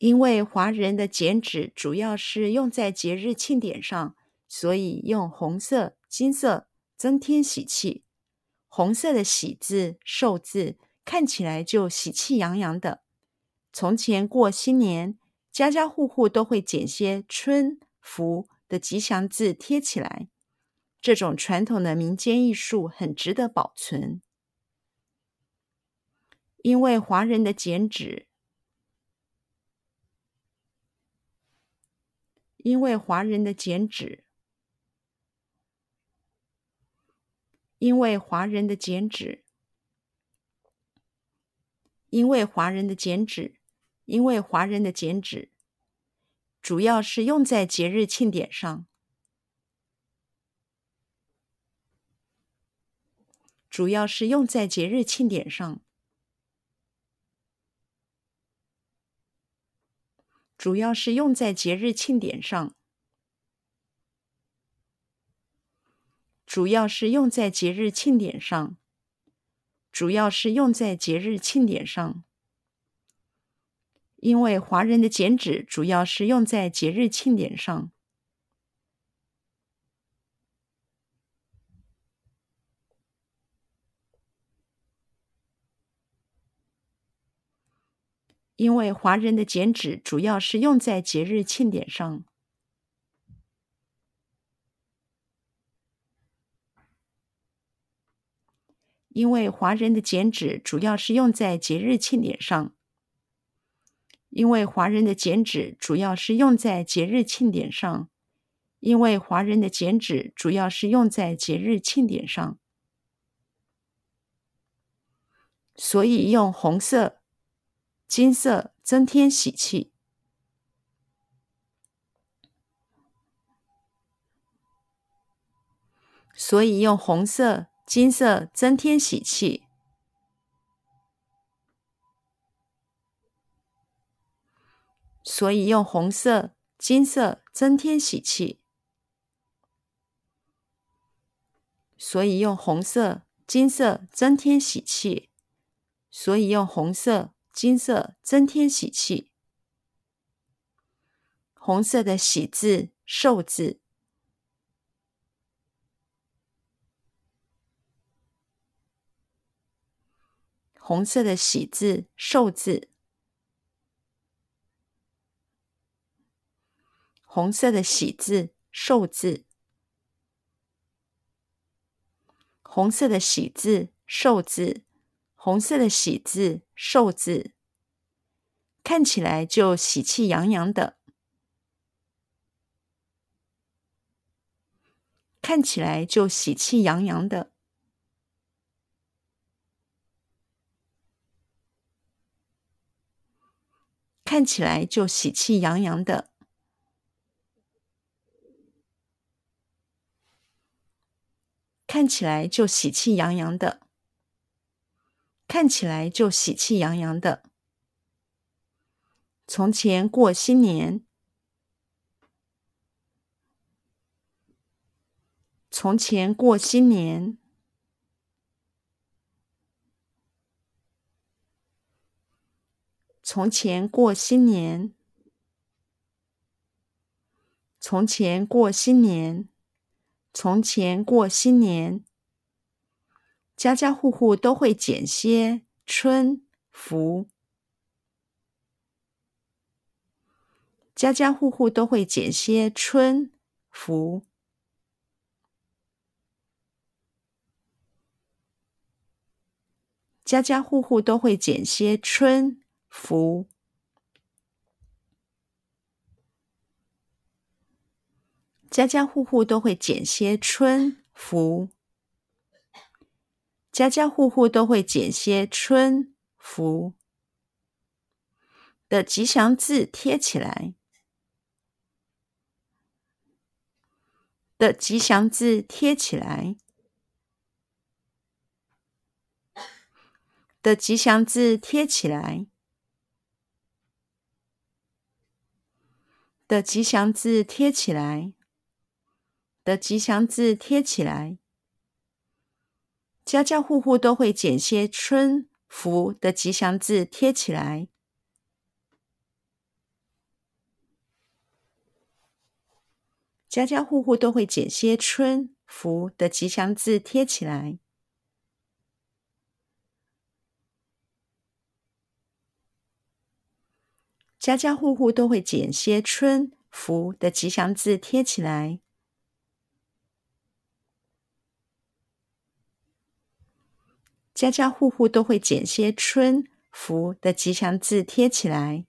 因为华人的剪纸主要是用在节日庆典上，所以用红色、金色增添喜气。红色的“喜”字、寿字看起来就喜气洋洋的。从前过新年，家家户户都会剪些春、福的吉祥字贴起来。这种传统的民间艺术很值得保存，因为华人的剪纸。因为华人的剪纸，因为华人的剪纸，因为华人的剪纸，因为华人的剪纸，主要是用在节日庆典上，主要是用在节日庆典上。主要是用在节日庆典上。主要是用在节日庆典上。主要是用在节日庆典上。因为华人的剪纸主要是用在节日庆典上。因为华人的剪纸主要是用在节日庆典上。因为华人的剪纸主要是用在节日庆典上。因为华人的剪纸主要是用在节日庆典上。因为华人的剪纸主要是用在节日庆典上。所以用红色。金色增添喜气，所以用红色、金色增添喜气。所以用红色、金色增添喜气。所以用红色、金色增添喜气。所以用红色。金色增添喜气，红色的喜字、寿字，红色的喜字、寿字，红色的喜字、寿字，红色的喜字、寿字。红色的喜字、寿字，看起来就喜气洋洋的，看起来就喜气洋洋的，看起来就喜气洋洋的，看起来就喜气洋洋的。看起来就喜气洋洋的。从前过新年，从前过新年，从前过新年，从前过新年，从前过新年。家家户户都会剪些春福，家家户户都会剪些春福，家家户户都会剪些春福，家家户户都会剪些春福。家家户户都会剪些春福的吉祥字贴起来，的吉祥字贴起来，的吉祥字贴起来，的吉祥字贴起来，的吉祥字贴起来。家家户户都会剪些春福的吉祥字贴起来。家家户户都会剪些春福的吉祥字贴起来。家家户户都会剪些春福的吉祥字贴起来。家家户户都会剪些春福的吉祥字贴起来。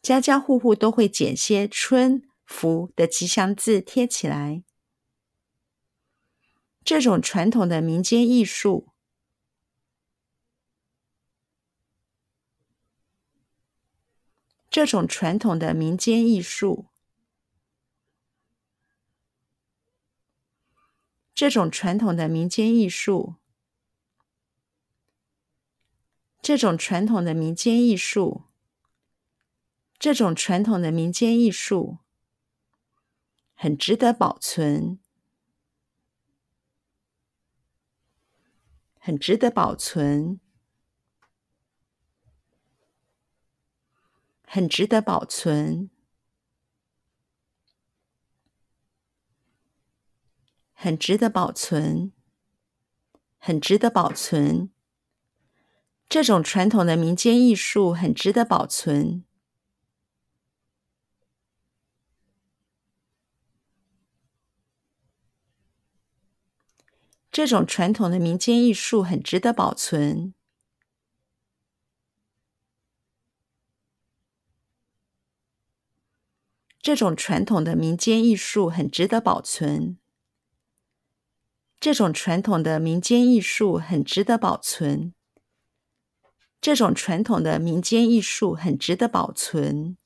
家家户户都会剪些春福的吉祥字贴起来。这种传统的民间艺术，这种传统的民间艺术，这种传统的民间艺术。这种传统的民间艺术，这种传统的民间艺术很值得保存，很值得保存，很值得保存，很值得保存，很值得保存。这种传统的民间艺术很值得保存。这种传统的民间艺术很值得保存。这种传统的民间艺术很值得保存。这种传统的民间艺术很值得保存。这种传统的民间艺术很值得保存。